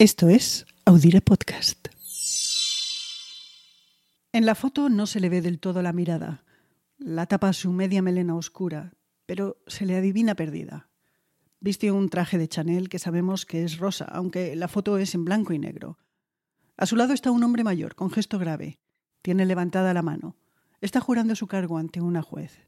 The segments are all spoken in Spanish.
Esto es Audire Podcast. En la foto no se le ve del todo la mirada. La tapa su media melena oscura, pero se le adivina perdida. Viste un traje de Chanel que sabemos que es rosa, aunque la foto es en blanco y negro. A su lado está un hombre mayor, con gesto grave. Tiene levantada la mano. Está jurando su cargo ante una juez.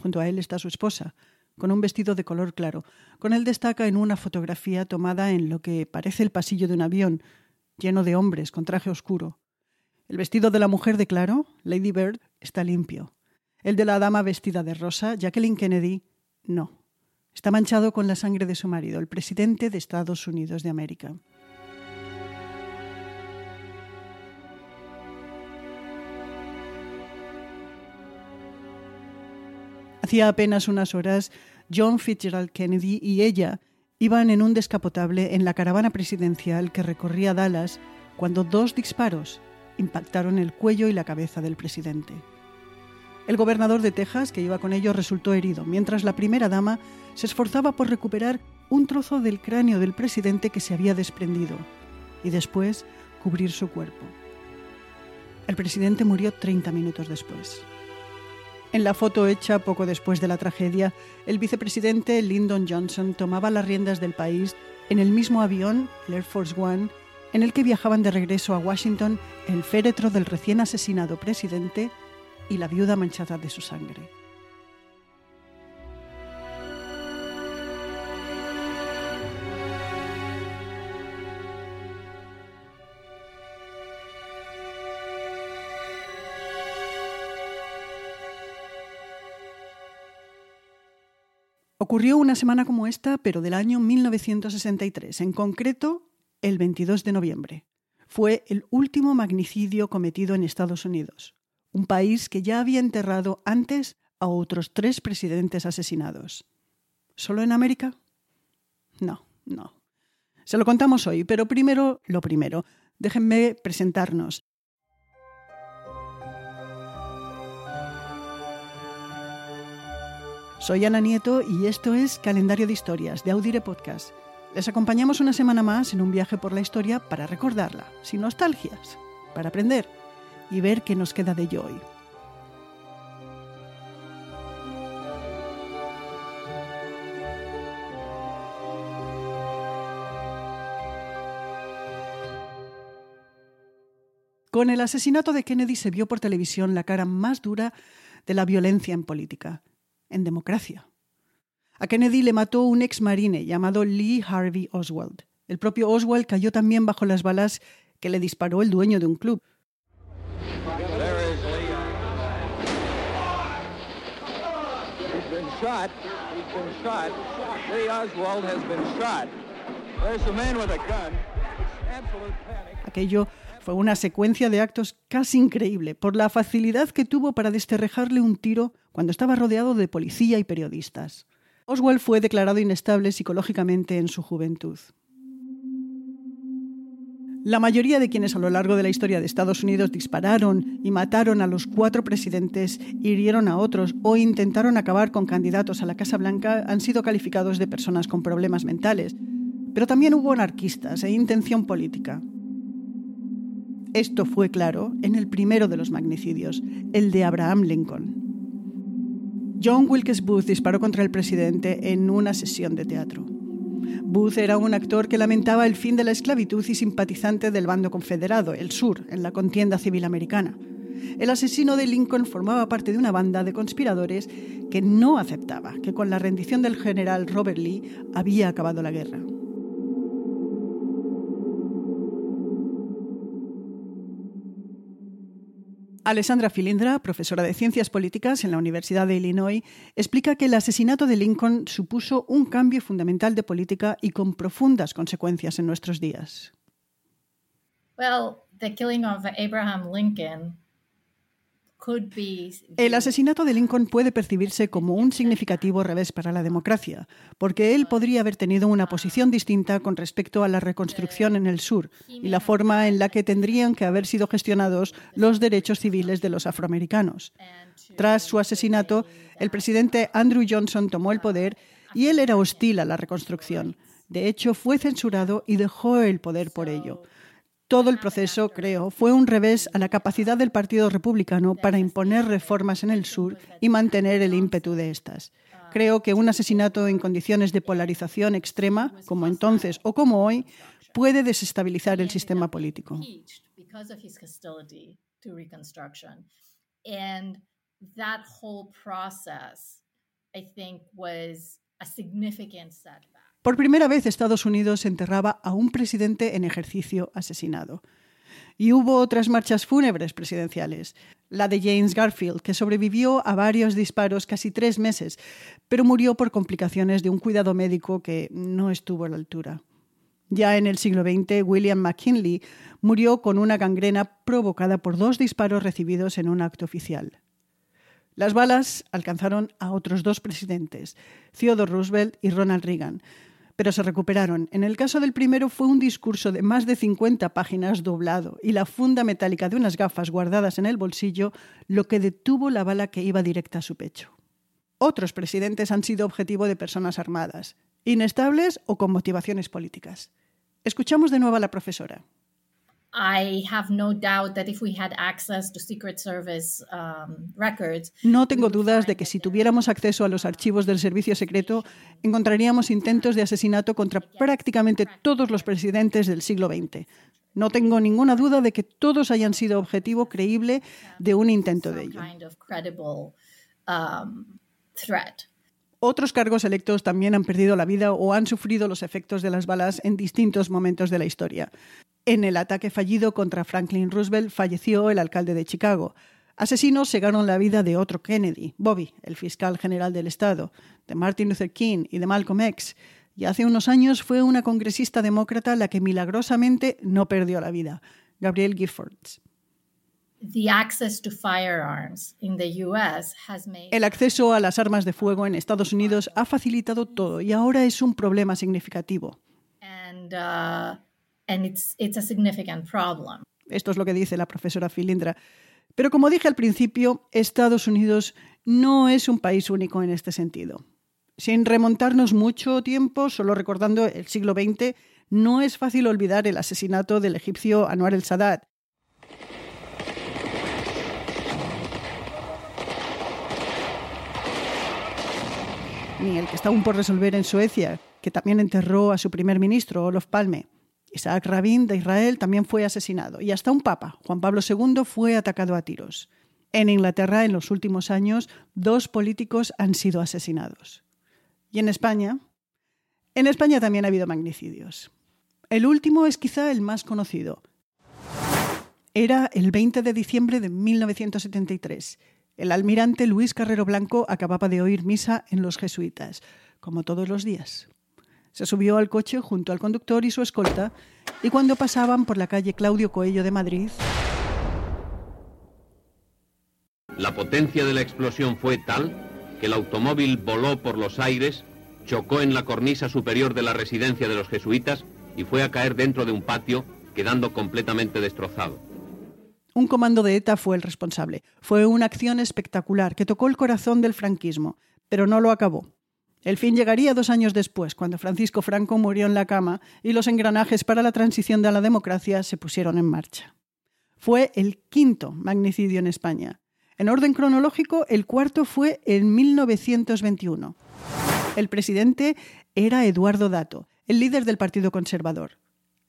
Junto a él está su esposa, con un vestido de color claro. Con él destaca en una fotografía tomada en lo que parece el pasillo de un avión, lleno de hombres con traje oscuro. El vestido de la mujer de claro, Lady Bird, está limpio. El de la dama vestida de rosa, Jacqueline Kennedy, no. Está manchado con la sangre de su marido, el presidente de Estados Unidos de América. Hacía apenas unas horas, John Fitzgerald Kennedy y ella iban en un descapotable en la caravana presidencial que recorría Dallas cuando dos disparos impactaron el cuello y la cabeza del presidente. El gobernador de Texas, que iba con ellos, resultó herido, mientras la primera dama se esforzaba por recuperar un trozo del cráneo del presidente que se había desprendido y después cubrir su cuerpo. El presidente murió 30 minutos después. En la foto hecha poco después de la tragedia, el vicepresidente Lyndon Johnson tomaba las riendas del país en el mismo avión, el Air Force One, en el que viajaban de regreso a Washington el féretro del recién asesinado presidente y la viuda manchada de su sangre. Ocurrió una semana como esta, pero del año 1963, en concreto el 22 de noviembre. Fue el último magnicidio cometido en Estados Unidos, un país que ya había enterrado antes a otros tres presidentes asesinados. ¿Solo en América? No, no. Se lo contamos hoy, pero primero lo primero. Déjenme presentarnos. Soy Ana Nieto y esto es Calendario de Historias de Audire Podcast. Les acompañamos una semana más en un viaje por la historia para recordarla, sin nostalgias, para aprender y ver qué nos queda de ello hoy. Con el asesinato de Kennedy se vio por televisión la cara más dura de la violencia en política en democracia. A Kennedy le mató un ex marine llamado Lee Harvey Oswald. El propio Oswald cayó también bajo las balas que le disparó el dueño de un club. Aquello fue una secuencia de actos casi increíble por la facilidad que tuvo para desterrejarle un tiro cuando estaba rodeado de policía y periodistas. Oswald fue declarado inestable psicológicamente en su juventud. La mayoría de quienes a lo largo de la historia de Estados Unidos dispararon y mataron a los cuatro presidentes, hirieron a otros o intentaron acabar con candidatos a la Casa Blanca han sido calificados de personas con problemas mentales. Pero también hubo anarquistas e intención política. Esto fue claro en el primero de los magnicidios, el de Abraham Lincoln. John Wilkes Booth disparó contra el presidente en una sesión de teatro. Booth era un actor que lamentaba el fin de la esclavitud y simpatizante del bando confederado, el Sur, en la contienda civil americana. El asesino de Lincoln formaba parte de una banda de conspiradores que no aceptaba que con la rendición del general Robert Lee había acabado la guerra. Alessandra Filindra, profesora de Ciencias Políticas en la Universidad de Illinois, explica que el asesinato de Lincoln supuso un cambio fundamental de política y con profundas consecuencias en nuestros días. Well, Abraham Lincoln El asesinato de Lincoln puede percibirse como un significativo revés para la democracia, porque él podría haber tenido una posición distinta con respecto a la reconstrucción en el sur y la forma en la que tendrían que haber sido gestionados los derechos civiles de los afroamericanos. Tras su asesinato, el presidente Andrew Johnson tomó el poder y él era hostil a la reconstrucción. De hecho, fue censurado y dejó el poder por ello. Todo el proceso, creo, fue un revés a la capacidad del Partido Republicano para imponer reformas en el sur y mantener el ímpetu de estas. Creo que un asesinato en condiciones de polarización extrema, como entonces o como hoy, puede desestabilizar el sistema político. Por primera vez Estados Unidos enterraba a un presidente en ejercicio asesinado. Y hubo otras marchas fúnebres presidenciales. La de James Garfield, que sobrevivió a varios disparos casi tres meses, pero murió por complicaciones de un cuidado médico que no estuvo a la altura. Ya en el siglo XX, William McKinley murió con una gangrena provocada por dos disparos recibidos en un acto oficial. Las balas alcanzaron a otros dos presidentes, Theodore Roosevelt y Ronald Reagan, pero se recuperaron. En el caso del primero fue un discurso de más de 50 páginas doblado y la funda metálica de unas gafas guardadas en el bolsillo lo que detuvo la bala que iba directa a su pecho. Otros presidentes han sido objetivo de personas armadas, inestables o con motivaciones políticas. Escuchamos de nuevo a la profesora. No tengo dudas de que si tuviéramos acceso a los archivos del servicio secreto, encontraríamos intentos de asesinato contra prácticamente todos los presidentes del siglo XX. No tengo ninguna duda de que todos hayan sido objetivo creíble de un intento de ello. Um, Otros cargos electos también han perdido la vida o han sufrido los efectos de las balas en distintos momentos de la historia. En el ataque fallido contra Franklin Roosevelt falleció el alcalde de Chicago. Asesinos segaron la vida de otro Kennedy, Bobby, el fiscal general del Estado, de Martin Luther King y de Malcolm X. Y hace unos años fue una congresista demócrata la que milagrosamente no perdió la vida, Gabrielle Giffords. El acceso a las armas de fuego en Estados Unidos ha facilitado todo y ahora es un problema significativo. Uh, esto es lo que dice la profesora Filindra. Pero como dije al principio, Estados Unidos no es un país único en este sentido. Sin remontarnos mucho tiempo, solo recordando el siglo XX, no es fácil olvidar el asesinato del egipcio Anwar el-Sadat. Ni el que está aún por resolver en Suecia, que también enterró a su primer ministro, Olof Palme. Isaac Rabin de Israel también fue asesinado y hasta un papa, Juan Pablo II, fue atacado a tiros. En Inglaterra, en los últimos años, dos políticos han sido asesinados. ¿Y en España? En España también ha habido magnicidios. El último es quizá el más conocido. Era el 20 de diciembre de 1973. El almirante Luis Carrero Blanco acababa de oír misa en los jesuitas, como todos los días. Se subió al coche junto al conductor y su escolta y cuando pasaban por la calle Claudio Coello de Madrid... La potencia de la explosión fue tal que el automóvil voló por los aires, chocó en la cornisa superior de la residencia de los jesuitas y fue a caer dentro de un patio, quedando completamente destrozado. Un comando de ETA fue el responsable. Fue una acción espectacular que tocó el corazón del franquismo, pero no lo acabó. El fin llegaría dos años después, cuando Francisco Franco murió en la cama y los engranajes para la transición de la democracia se pusieron en marcha. Fue el quinto magnicidio en España. En orden cronológico, el cuarto fue en 1921. El presidente era Eduardo Dato, el líder del Partido Conservador.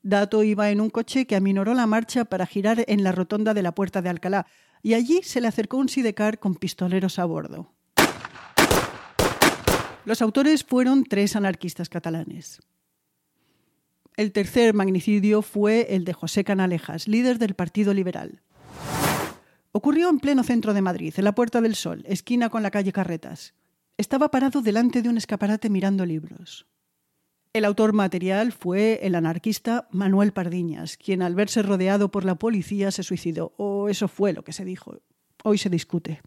Dato iba en un coche que aminoró la marcha para girar en la rotonda de la Puerta de Alcalá, y allí se le acercó un sidecar con pistoleros a bordo. Los autores fueron tres anarquistas catalanes. El tercer magnicidio fue el de José Canalejas, líder del Partido Liberal. Ocurrió en pleno centro de Madrid, en la Puerta del Sol, esquina con la calle Carretas. Estaba parado delante de un escaparate mirando libros. El autor material fue el anarquista Manuel Pardiñas, quien al verse rodeado por la policía se suicidó, o eso fue lo que se dijo. hoy se discute.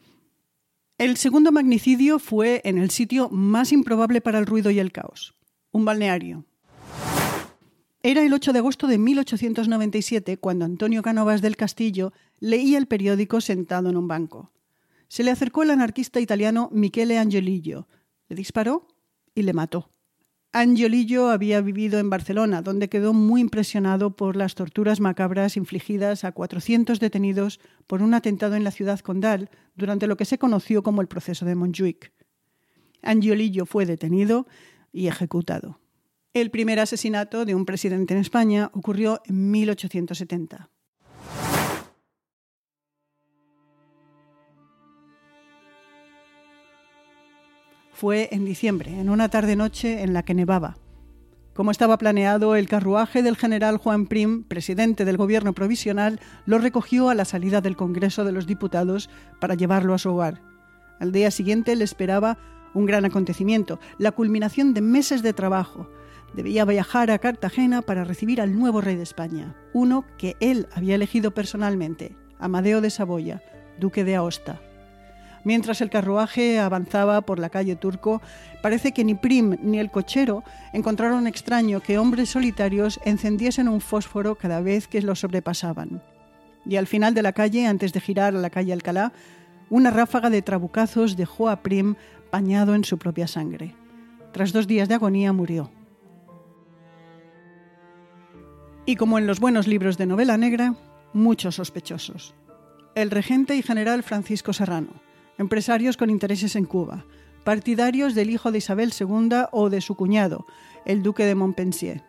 El segundo magnicidio fue en el sitio más improbable para el ruido y el caos, un balneario. Era el 8 de agosto de 1897 cuando Antonio Canovas del Castillo leía el periódico sentado en un banco. Se le acercó el anarquista italiano Michele Angelillo, le disparó y le mató. Angiolillo había vivido en Barcelona, donde quedó muy impresionado por las torturas macabras infligidas a 400 detenidos por un atentado en la ciudad condal durante lo que se conoció como el proceso de Montjuic. Angiolillo fue detenido y ejecutado. El primer asesinato de un presidente en España ocurrió en 1870. Fue en diciembre, en una tarde-noche en la que nevaba. Como estaba planeado, el carruaje del general Juan Prim, presidente del gobierno provisional, lo recogió a la salida del Congreso de los Diputados para llevarlo a su hogar. Al día siguiente le esperaba un gran acontecimiento, la culminación de meses de trabajo. Debía viajar a Cartagena para recibir al nuevo rey de España, uno que él había elegido personalmente, Amadeo de Saboya, duque de Aosta. Mientras el carruaje avanzaba por la calle Turco, parece que ni Prim ni el cochero encontraron extraño que hombres solitarios encendiesen un fósforo cada vez que lo sobrepasaban. Y al final de la calle, antes de girar a la calle Alcalá, una ráfaga de trabucazos dejó a Prim bañado en su propia sangre. Tras dos días de agonía murió. Y como en los buenos libros de novela negra, muchos sospechosos. El regente y general Francisco Serrano, empresarios con intereses en Cuba, partidarios del hijo de Isabel II o de su cuñado, el duque de Montpensier.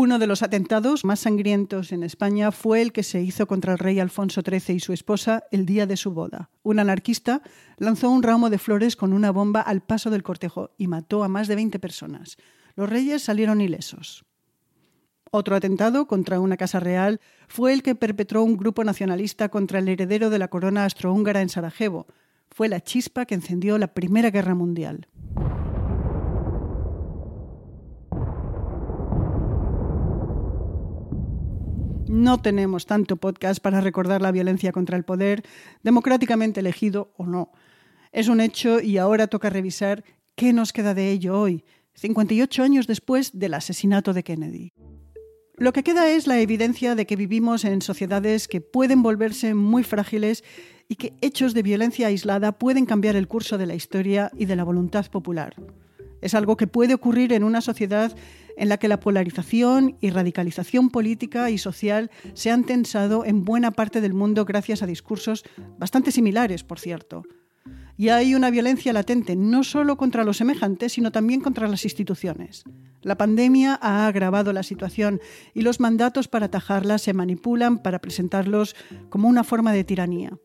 Uno de los atentados más sangrientos en España fue el que se hizo contra el rey Alfonso XIII y su esposa el día de su boda. Un anarquista lanzó un ramo de flores con una bomba al paso del cortejo y mató a más de 20 personas. Los reyes salieron ilesos. Otro atentado contra una casa real fue el que perpetró un grupo nacionalista contra el heredero de la corona astrohúngara en Sarajevo. Fue la chispa que encendió la Primera Guerra Mundial. No tenemos tanto podcast para recordar la violencia contra el poder, democráticamente elegido o no. Es un hecho y ahora toca revisar qué nos queda de ello hoy, 58 años después del asesinato de Kennedy. Lo que queda es la evidencia de que vivimos en sociedades que pueden volverse muy frágiles y que hechos de violencia aislada pueden cambiar el curso de la historia y de la voluntad popular. Es algo que puede ocurrir en una sociedad en la que la polarización y radicalización política y social se han tensado en buena parte del mundo gracias a discursos bastante similares, por cierto. Y hay una violencia latente no solo contra los semejantes, sino también contra las instituciones. La pandemia ha agravado la situación y los mandatos para atajarla se manipulan para presentarlos como una forma de tiranía.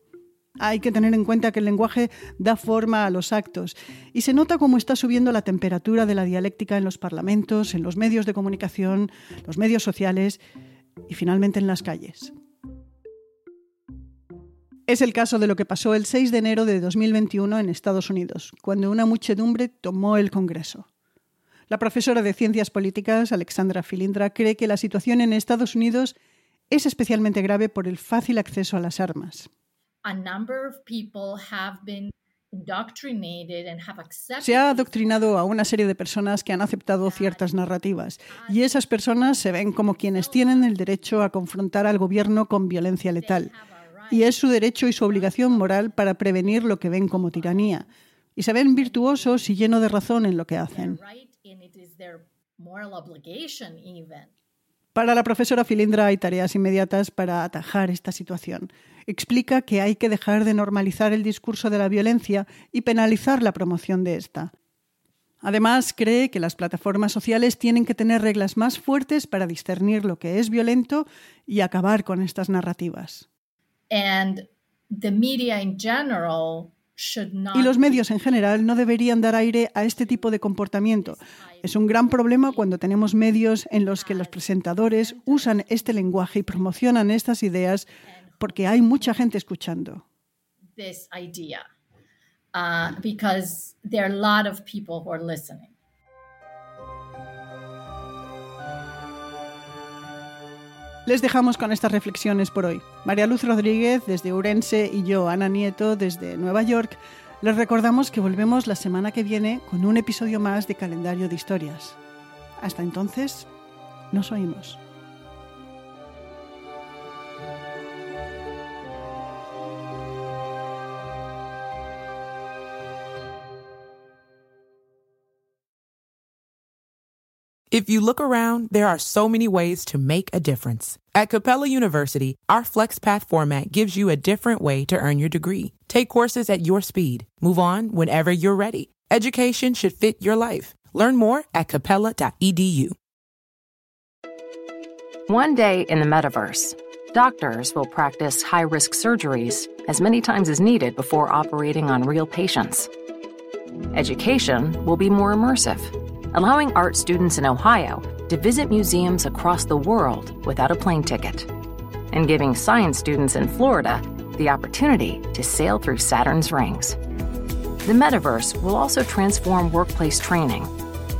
Hay que tener en cuenta que el lenguaje da forma a los actos y se nota cómo está subiendo la temperatura de la dialéctica en los parlamentos, en los medios de comunicación, los medios sociales y finalmente en las calles. Es el caso de lo que pasó el 6 de enero de 2021 en Estados Unidos, cuando una muchedumbre tomó el Congreso. La profesora de Ciencias Políticas, Alexandra Filindra, cree que la situación en Estados Unidos es especialmente grave por el fácil acceso a las armas. Se ha adoctrinado a una serie de personas que han aceptado ciertas narrativas y esas personas se ven como quienes tienen el derecho a confrontar al gobierno con violencia letal y es su derecho y su obligación moral para prevenir lo que ven como tiranía. Y se ven virtuosos y llenos de razón en lo que hacen. Para la profesora Filindra hay tareas inmediatas para atajar esta situación. Explica que hay que dejar de normalizar el discurso de la violencia y penalizar la promoción de esta. Además, cree que las plataformas sociales tienen que tener reglas más fuertes para discernir lo que es violento y acabar con estas narrativas. Y los medios en general no deberían dar aire a este tipo de comportamiento. Es un gran problema cuando tenemos medios en los que los presentadores usan este lenguaje y promocionan estas ideas porque hay mucha gente escuchando. Les dejamos con estas reflexiones por hoy. María Luz Rodríguez desde Urense y yo, Ana Nieto, desde Nueva York, les recordamos que volvemos la semana que viene con un episodio más de Calendario de Historias. Hasta entonces, nos oímos. If you look around, there are so many ways to make a difference. At Capella University, our FlexPath format gives you a different way to earn your degree. Take courses at your speed. Move on whenever you're ready. Education should fit your life. Learn more at capella.edu. One day in the metaverse, doctors will practice high risk surgeries as many times as needed before operating on real patients. Education will be more immersive allowing art students in Ohio to visit museums across the world without a plane ticket, and giving science students in Florida the opportunity to sail through Saturn's rings. The metaverse will also transform workplace training.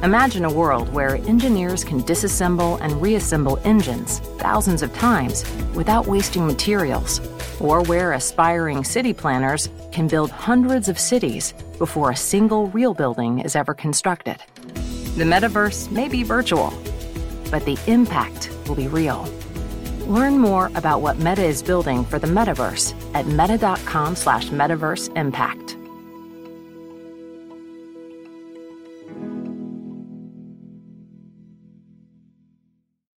Imagine a world where engineers can disassemble and reassemble engines thousands of times without wasting materials, or where aspiring city planners can build hundreds of cities before a single real building is ever constructed. The metaverse may be virtual, but the impact will be real. Learn more about what Meta is building for the metaverse at meta.com slash metaverse impact.